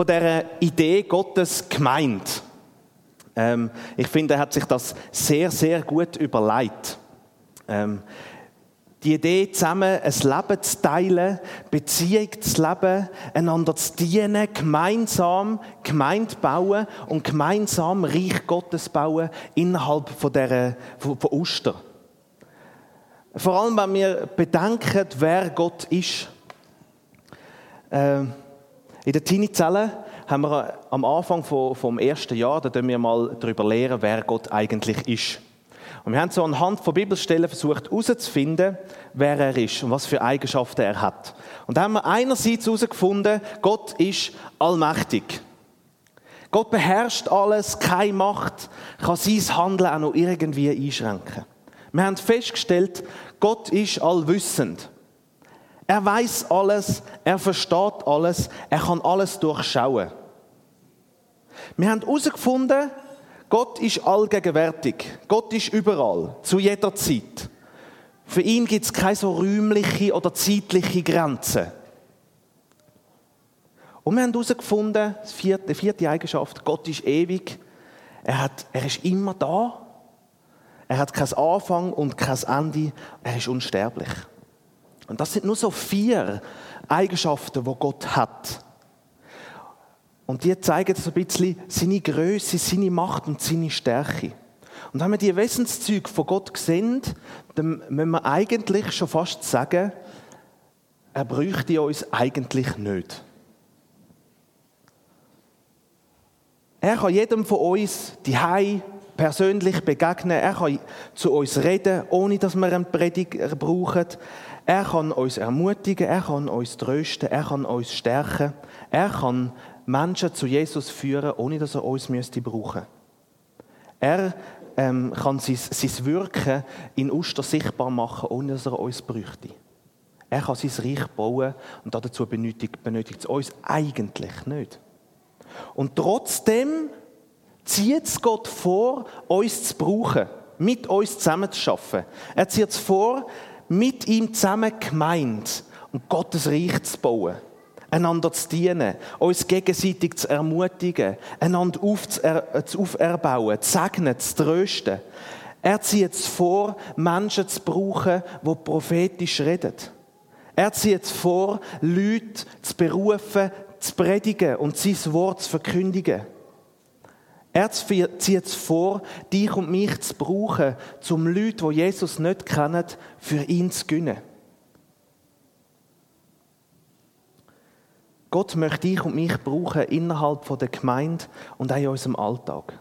von der Idee Gottes gemeint. Ähm, ich finde, er hat sich das sehr, sehr gut überlegt. Ähm, die Idee, zusammen ein Leben zu teilen, Beziehung zu leben, einander zu dienen, gemeinsam Gemeinde bauen und gemeinsam Reich Gottes bauen innerhalb von, der, von, von Oster. Vor allem, wenn wir bedenken, wer Gott ist. Ähm, in der Teenie-Zelle haben wir am Anfang vom ersten Jahr, da wir mal darüber lernen, wer Gott eigentlich ist. Und wir haben so anhand von Bibelstellen versucht herauszufinden, wer er ist und was für Eigenschaften er hat. Und da haben wir einerseits herausgefunden, Gott ist allmächtig. Gott beherrscht alles, keine Macht kann sein Handeln auch noch irgendwie einschränken. Wir haben festgestellt, Gott ist allwissend. Er weiß alles, er versteht alles, er kann alles durchschauen. Wir haben herausgefunden, Gott ist allgegenwärtig. Gott ist überall, zu jeder Zeit. Für ihn gibt es keine so räumliche oder zeitliche Grenzen. Und wir haben herausgefunden, die vierte, Eigenschaft, Gott ist ewig. Er, hat, er ist immer da. Er hat kein Anfang und kein Ende. Er ist unsterblich. Und das sind nur so vier Eigenschaften, wo Gott hat. Und die zeigen so ein bisschen seine Größe, seine Macht und seine Stärke. Und wenn wir die Wesenszüge von Gott sehen, dann müssen wir eigentlich schon fast sagen, er bräuchte uns eigentlich nicht. Er kann jedem von uns die persönlich begegnen. Er kann zu uns reden, ohne dass wir einen Prediger brauchen. Er kann uns ermutigen, er kann uns trösten, er kann uns stärken. Er kann Menschen zu Jesus führen, ohne dass er uns müsste brauchen. Er ähm, kann sein, sein Wirken in Oster sichtbar machen, ohne dass er uns bräuchte. Er kann sein Reich bauen und dazu benötigt, benötigt es uns eigentlich nicht. Und trotzdem zieht es Gott vor, uns zu brauchen, mit uns zusammen zu schaffen. Er zieht es vor, mit ihm zusammen gemeint und Gottes Reich zu bauen einander zu dienen, uns gegenseitig zu ermutigen, einander zu auferbauen, zu segnen, zu trösten. Er zieht es vor, Menschen zu brauchen, die prophetisch reden. Er zieht es vor, Leute zu berufen, zu predigen und sein Wort zu verkündigen. Er zieht es vor, dich und mich zu brauchen, um Leute, die Jesus nicht kennen, für ihn zu gewinnen. Gott möchte dich und mich brauchen innerhalb der Gemeinde und auch in unserem Alltag.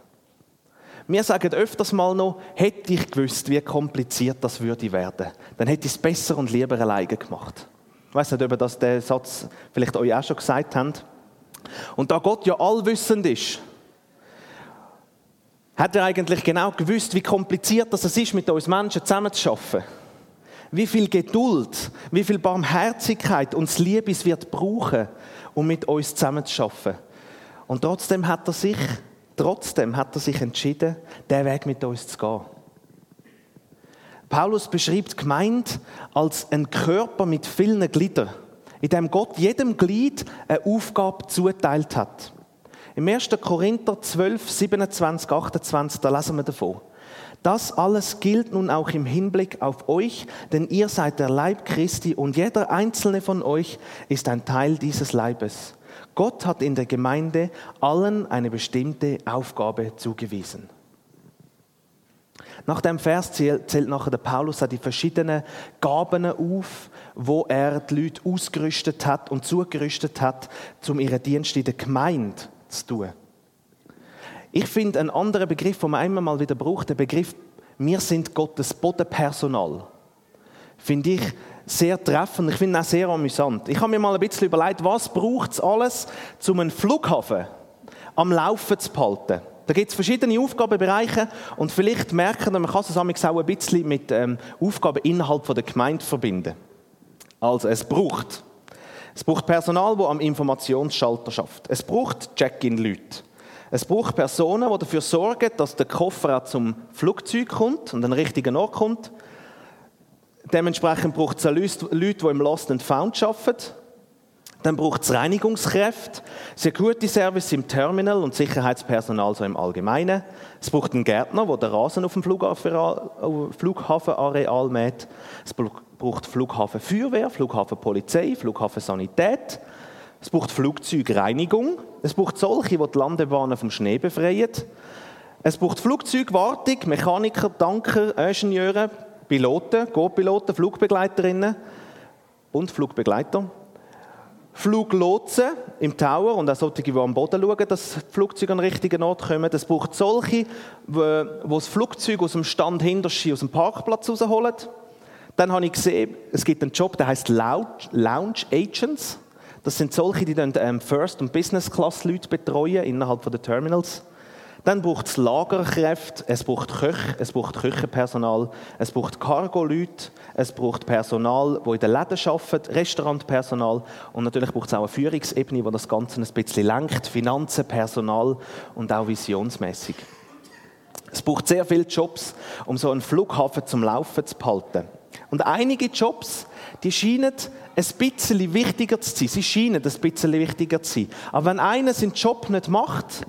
Wir sagen öfters mal noch, hätte ich gewusst, wie kompliziert das würde werden, dann hätte ich es besser und lieber alleine gemacht. Ich weiß nicht, ob ihr das den Satz vielleicht euch auch schon gesagt habt. Und da Gott ja allwissend ist, hat er eigentlich genau gewusst, wie kompliziert das ist, mit uns Menschen zusammenzuarbeiten wie viel Geduld, wie viel Barmherzigkeit uns Liebes wird brauchen, um mit uns zusammen zu schaffen. Und trotzdem hat er sich, trotzdem hat er sich entschieden, den Weg mit uns zu gehen. Paulus beschreibt Gemeinde als ein Körper mit vielen Gliedern, in dem Gott jedem Glied eine Aufgabe zuteilt hat. Im 1. Korinther 12, 27, 28, da lesen wir davon. Das alles gilt nun auch im Hinblick auf euch, denn ihr seid der Leib Christi und jeder einzelne von euch ist ein Teil dieses Leibes. Gott hat in der Gemeinde allen eine bestimmte Aufgabe zugewiesen. Nach dem Vers zählt nachher der Paulus die verschiedenen Gaben auf, wo er die Leute ausgerüstet hat und zugerüstet hat, um ihren Dienst in der Gemeinde zu tun. Ich finde einen anderen Begriff, den man einmal mal wieder braucht, der Begriff, wir sind Gottes Bodenpersonal. Finde ich sehr treffend. Ich finde auch sehr amüsant. Ich habe mir mal ein bisschen überlegt, was braucht es alles, um einen Flughafen am Laufen zu behalten. Da gibt es verschiedene Aufgabenbereiche und vielleicht merken man kann es auch ein bisschen mit ähm, Aufgaben innerhalb der Gemeinde verbinden. Also es braucht, es braucht Personal, das am Informationsschalter schafft. Es braucht Check-in-Leute. Es braucht Personen, die dafür sorgen, dass der Koffer auch zum Flugzeug kommt und an den richtigen Ort kommt. Dementsprechend braucht es Leute, die im Lost and Found arbeiten. Dann braucht es Reinigungskräfte, Security Service im Terminal und Sicherheitspersonal so im Allgemeinen. Es braucht einen Gärtner, der den Rasen auf dem Flughafenareal mäht. Es braucht Flughafenfeuerwehr, Flughafenpolizei, Flughafensanität. Es braucht Flugzeugreinigung. Es braucht solche, die die Landebahnen vom Schnee befreien. Es braucht Flugzeugwartung, Mechaniker, Tanker, Ingenieure, Piloten, Co-Piloten, Flugbegleiterinnen und Flugbegleiter. Fluglotsen im Tower und auch solche, die am Boden schauen, dass die Flugzeuge an den richtigen Ort kommen. Es braucht solche, die das Flugzeug aus dem Stand hinter aus dem Parkplatz rausholen. Dann habe ich gesehen, es gibt einen Job, der heißt Lounge Agents. Das sind solche, die dann ähm, First- und Business-Class-Leute betreuen innerhalb der Terminals. Dann braucht es Lagerkräfte, es braucht Köche, es braucht Küchenpersonal, es braucht Cargo-Leute, es braucht Personal, das in den Läden arbeitet, Restaurantpersonal und natürlich braucht es auch eine Führungsebene, die das Ganze ein bisschen lenkt, Finanzen, Personal und auch visionsmäßig. Es braucht sehr viele Jobs, um so einen Flughafen zum Laufen zu behalten. Und einige Jobs, die scheinen ein bisschen wichtiger zu sein. Sie scheinen ein bisschen wichtiger zu sein. Aber wenn einer seinen Job nicht macht,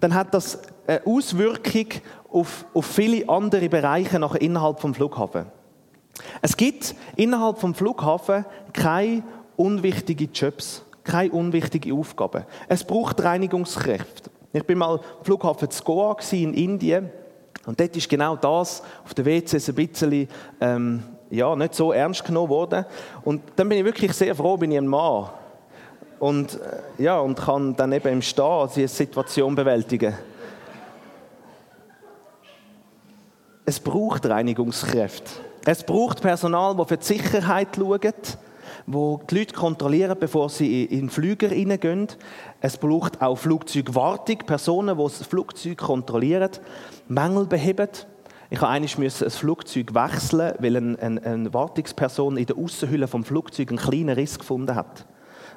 dann hat das eine Auswirkung auf, auf viele andere Bereiche nachher innerhalb vom Flughafen. Es gibt innerhalb vom Flughafen keine unwichtigen Jobs, keine unwichtigen Aufgaben. Es braucht Reinigungskräfte. Ich bin mal am Flughafen Goa in Indien und dort ist genau das auf der WCs ein bisschen ähm, ja, nicht so ernst genommen worden. Und dann bin ich wirklich sehr froh, bin ich ein Mann und, äh, ja, und kann dann eben im Stehen die Situation bewältigen. Es braucht Reinigungskräfte. Es braucht Personal, das für die Sicherheit schaut, wo die Leute kontrollieren, bevor sie in den Flüger reingehen. Es braucht auch Flugzeugwartung, Personen, die das Flugzeug kontrollieren, Mängel beheben. Ich musste ein Flugzeug wechseln, weil eine, eine Wartungsperson in der Außenhülle vom Flugzeug einen kleinen Riss gefunden hat.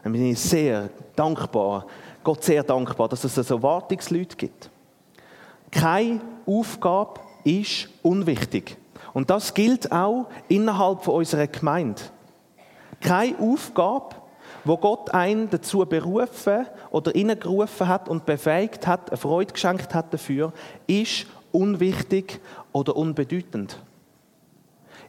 Dann bin ich sehr dankbar, Gott sehr dankbar, dass es so Wartungsleute gibt. Keine Aufgabe ist unwichtig. Und das gilt auch innerhalb unserer Gemeinde. Keine Aufgabe, wo Gott einen dazu berufen oder gerufen hat und befähigt hat, eine Freude geschenkt hat dafür, ist unwichtig oder unbedeutend.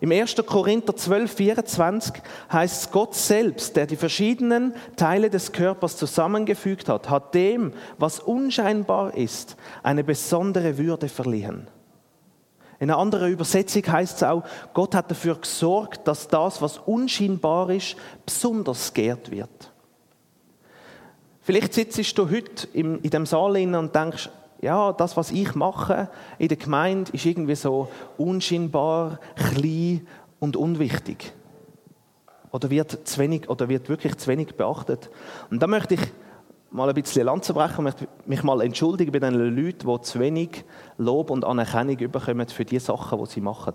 Im 1. Korinther 12, 24 heißt es, Gott selbst, der die verschiedenen Teile des Körpers zusammengefügt hat, hat dem, was unscheinbar ist, eine besondere Würde verliehen. In einer anderen Übersetzung heißt es auch, Gott hat dafür gesorgt, dass das, was unscheinbar ist, besonders geehrt wird. Vielleicht sitzt du heute in dem Saal und denkst, ja, das, was ich mache in der Gemeinde, ist irgendwie so unscheinbar, klein und unwichtig. Oder wird, zu wenig, oder wird wirklich zu wenig beachtet. Und da möchte ich mal ein bisschen Lanze brechen, möchte mich mal entschuldigen bei den Leuten, die zu wenig Lob und Anerkennung bekommen für die Sachen, die sie machen.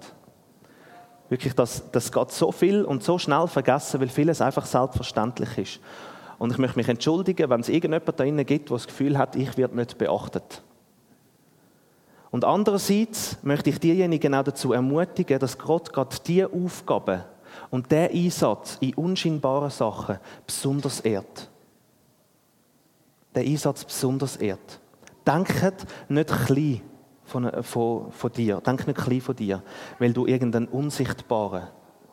Wirklich, das, das geht so viel und so schnell vergessen, weil vieles einfach selbstverständlich ist. Und ich möchte mich entschuldigen, wenn es irgendjemand da drinnen gibt, der das Gefühl hat, ich werde nicht beachtet. Und andererseits möchte ich diejenigen auch dazu ermutigen, dass Gott gerade diese Aufgaben und der Einsatz in unscheinbaren Sachen besonders ehrt. Der Einsatz besonders ehrt. Denkt nicht klein von, von, von dir. Denk nicht klein von dir, weil du irgendeinen unsichtbaren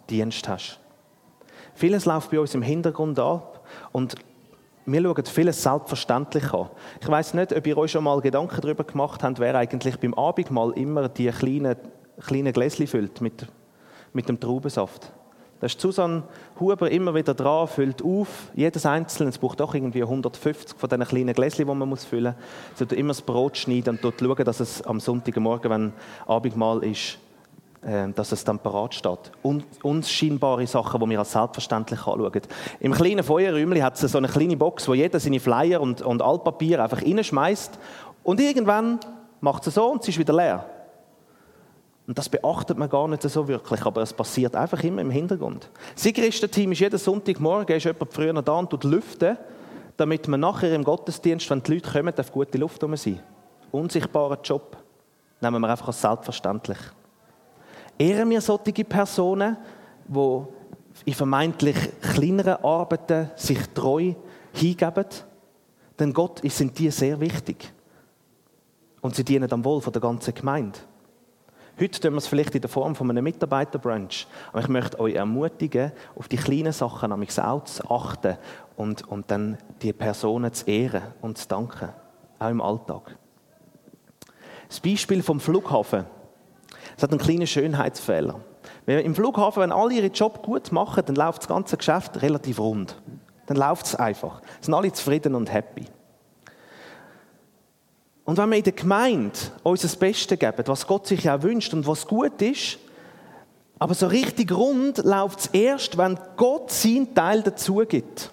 Dienst hast. Vieles läuft bei uns im Hintergrund ab und wir schauen vieles selbstverständlich an. Ich weiß nicht, ob ihr euch schon mal Gedanken darüber gemacht habt, wer eigentlich beim Abendmahl immer die kleinen, kleinen Gläschen füllt mit, mit dem Traubensaft. Da ist Susanne Huber immer wieder dran, füllt auf, jedes einzelne, es braucht auch irgendwie 150 von diesen kleinen Gläschen, die man muss füllen muss. Sie immer das Brot schneiden und dort schauen, dass es am Sonntagmorgen, wenn Abendmahl ist, dass es dann parat steht. Un unscheinbare Sachen, die wir als selbstverständlich anschauen. Im kleinen Feuerräumchen hat es so eine kleine Box, wo jeder seine Flyer und, und Altpapier einfach reinschmeißt und irgendwann macht es so und sie ist wieder leer. Und das beachtet man gar nicht so wirklich, aber es passiert einfach immer im Hintergrund. Das Sigristen-Team ist jeden Sonntagmorgen ist jemand früher da und tut lüften, damit man nachher im Gottesdienst, wenn die Leute kommen, auf gute Luft rum sein. Unsichtbarer Job. Nehmen wir einfach als selbstverständlich. Ehren wir solche Personen, die in vermeintlich kleineren Arbeiten sich treu hingeben, denn Gott sind die sehr wichtig. Und sie dienen am Wohl der ganzen Gemeinde. Heute tun wir es vielleicht in der Form von einem Mitarbeiterbrunch. Aber ich möchte euch ermutigen, auf die kleinen Sachen nämlich auch zu achten und, und dann die Personen zu ehren und zu danken. Auch im Alltag. Das Beispiel vom Flughafen. Es hat einen kleinen Schönheitsfehler. Im Flughafen, wenn alle ihren Job gut machen, dann läuft das ganze Geschäft relativ rund. Dann läuft es einfach. Sind alle zufrieden und happy. Und wenn wir in der Gemeinde uns das Beste geben, was Gott sich auch wünscht und was gut ist, aber so richtig rund läuft es erst, wenn Gott seinen Teil dazu gibt.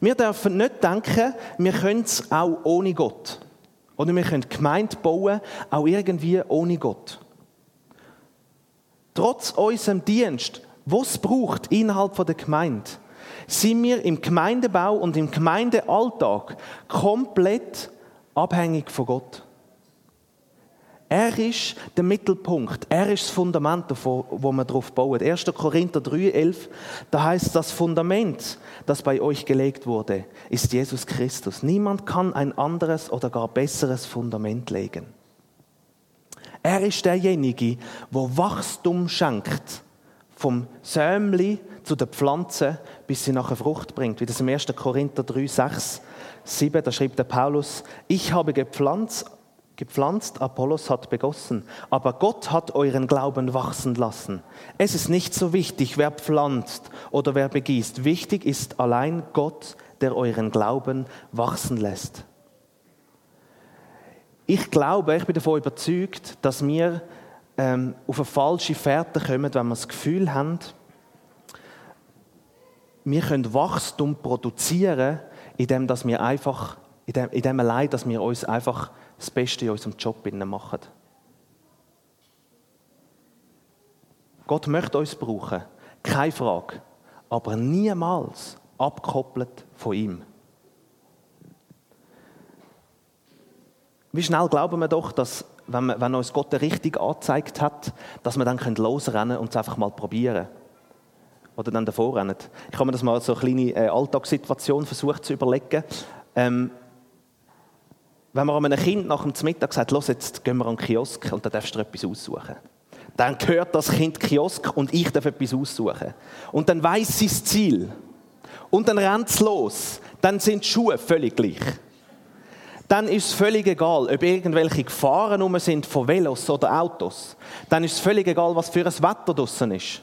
Wir dürfen nicht denken, wir können es auch ohne Gott. Oder wir können Gemeinde bauen, auch irgendwie ohne Gott. Trotz unserem Dienst, was braucht innerhalb der Gemeinde, sind wir im Gemeindebau und im Gemeindealltag komplett abhängig von Gott. Er ist der Mittelpunkt. Er ist das Fundament, wo man darauf baut. 1. Korinther 3,11, da heißt das Fundament, das bei euch gelegt wurde, ist Jesus Christus. Niemand kann ein anderes oder gar besseres Fundament legen. Er ist derjenige, wo Wachstum schenkt. Vom Sämli zu der Pflanze, bis sie nachher Frucht bringt. Wie das im 1. Korinther 3, 6, 7, da schrieb der Paulus, ich habe gepflanzt, gepflanzt, Apollos hat begossen, aber Gott hat euren Glauben wachsen lassen. Es ist nicht so wichtig, wer pflanzt oder wer begießt. Wichtig ist allein Gott, der euren Glauben wachsen lässt. Ich glaube, ich bin davon überzeugt, dass wir ähm, auf eine falsche Fährte kommen, wenn wir das Gefühl haben, wir können Wachstum produzieren, indem dass wir einfach, indem, indem allein, dass wir uns einfach das Beste in unserem Job machen. Gott möchte uns brauchen, keine Frage, aber niemals abgekoppelt von ihm. Wie schnell glauben wir doch, dass, wenn, wir, wenn uns Gott richtig angezeigt hat, dass wir dann losrennen können und es einfach mal probieren. Oder dann davor rennen. Ich habe mir das mal so eine kleine äh, Alltagssituation versucht zu überlegen. Ähm, wenn man einem Kind nach dem Mittag sagt, los, jetzt gehen wir an den Kiosk und dann darfst du etwas aussuchen. Dann gehört das Kind Kiosk und ich darf etwas aussuchen. Und dann weiß sie das Ziel. Und dann rennt es los. Dann sind die Schuhe völlig gleich dann ist es völlig egal, ob irgendwelche Gefahren rum sind von Velos oder Autos. Dann ist es völlig egal, was für ein Wetter draussen ist.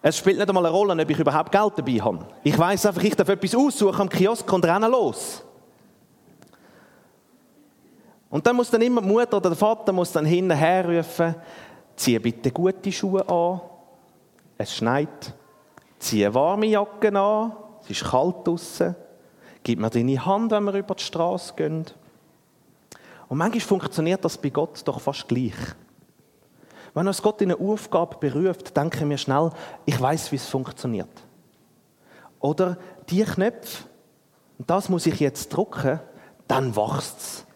Es spielt nicht einmal eine Rolle, ob ich überhaupt Geld dabei habe. Ich weiß einfach, ich darf etwas aussuchen am Kiosk und renne los. Und dann muss dann immer die Mutter oder der Vater muss dann hinterher rufen, zieh bitte gute Schuhe an, es schneit, zieh warme Jacken an, es ist kalt draußen. Gib mir deine Hand, wenn wir über die Straße gehen. Und manchmal funktioniert das bei Gott doch fast gleich. Wenn uns Gott in eine Aufgabe beruft, denken wir schnell, ich weiß, wie es funktioniert. Oder die Knöpfe, das muss ich jetzt drücken, dann wächst es,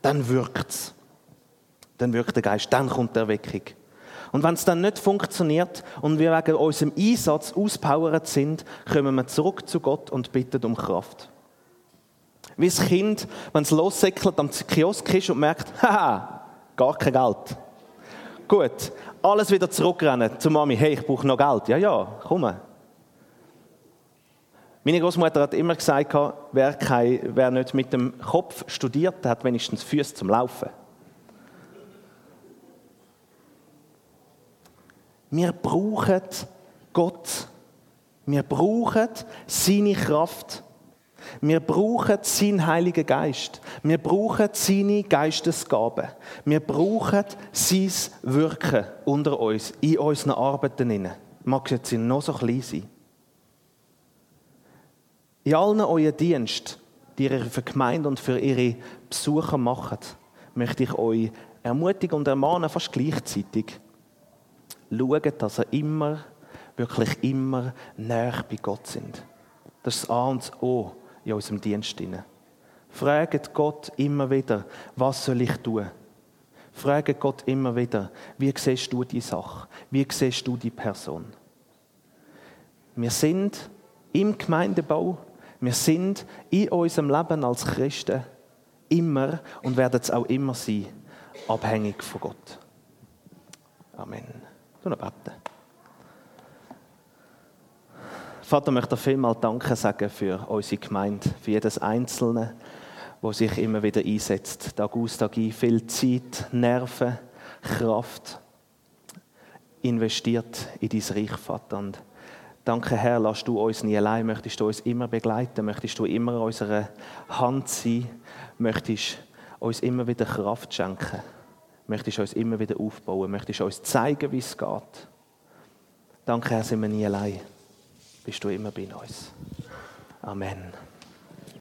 dann wirkt es. Dann wirkt der Geist, dann kommt der Erweckung. Und wenn es dann nicht funktioniert und wir wegen unserem Einsatz auspowert sind, kommen wir zurück zu Gott und bitten um Kraft. Wie das Kind, wenn es lossäckelt am Kiosk ist und merkt, haha, gar kein Geld. Gut, alles wieder zurückrennen zu Mami, hey, ich brauche noch Geld. Ja, ja, komm. Meine Großmutter hat immer gesagt, wer, kein, wer nicht mit dem Kopf studiert, hat wenigstens Füße zum Laufen. Wir brauchen Gott. Wir brauchen seine Kraft. Wir brauchen seinen Heiligen Geist. Wir brauchen seine Geistesgaben. Wir brauchen sein Wirken unter uns, in unseren Arbeiten. Mag jetzt noch so klein sein. In allen euren Diensten, die ihr für die Gemeinde und für ihre Besucher macht, möchte ich euch ermutigen und ermahnen, fast gleichzeitig. Schaut, dass ihr immer, wirklich immer näher bei Gott sind. Das ist das A und das O in unserem Dienst. Fragt Gott immer wieder, was soll ich tun? Fragt Gott immer wieder, wie siehst du die Sache? Wie siehst du die Person? Wir sind im Gemeindebau, wir sind in unserem Leben als Christen immer und werden es auch immer sein, abhängig von Gott. Amen. Du noch beten. Vater, ich möchte vielmal Danke sagen für unsere Gemeinde, für jedes Einzelne, wo sich immer wieder einsetzt. Tag aus, Tag ein, viel Zeit, Nerven, Kraft investiert in dein Reich, Vater. Und danke, Herr, lass du uns nie allein, möchtest du uns immer begleiten, möchtest du immer an unserer Hand sein, möchtest uns immer wieder Kraft schenken, möchtest uns immer wieder aufbauen, möchtest uns zeigen, wie es geht. Danke, Herr, sind wir nie allein. Bist du immer bei uns. Amen.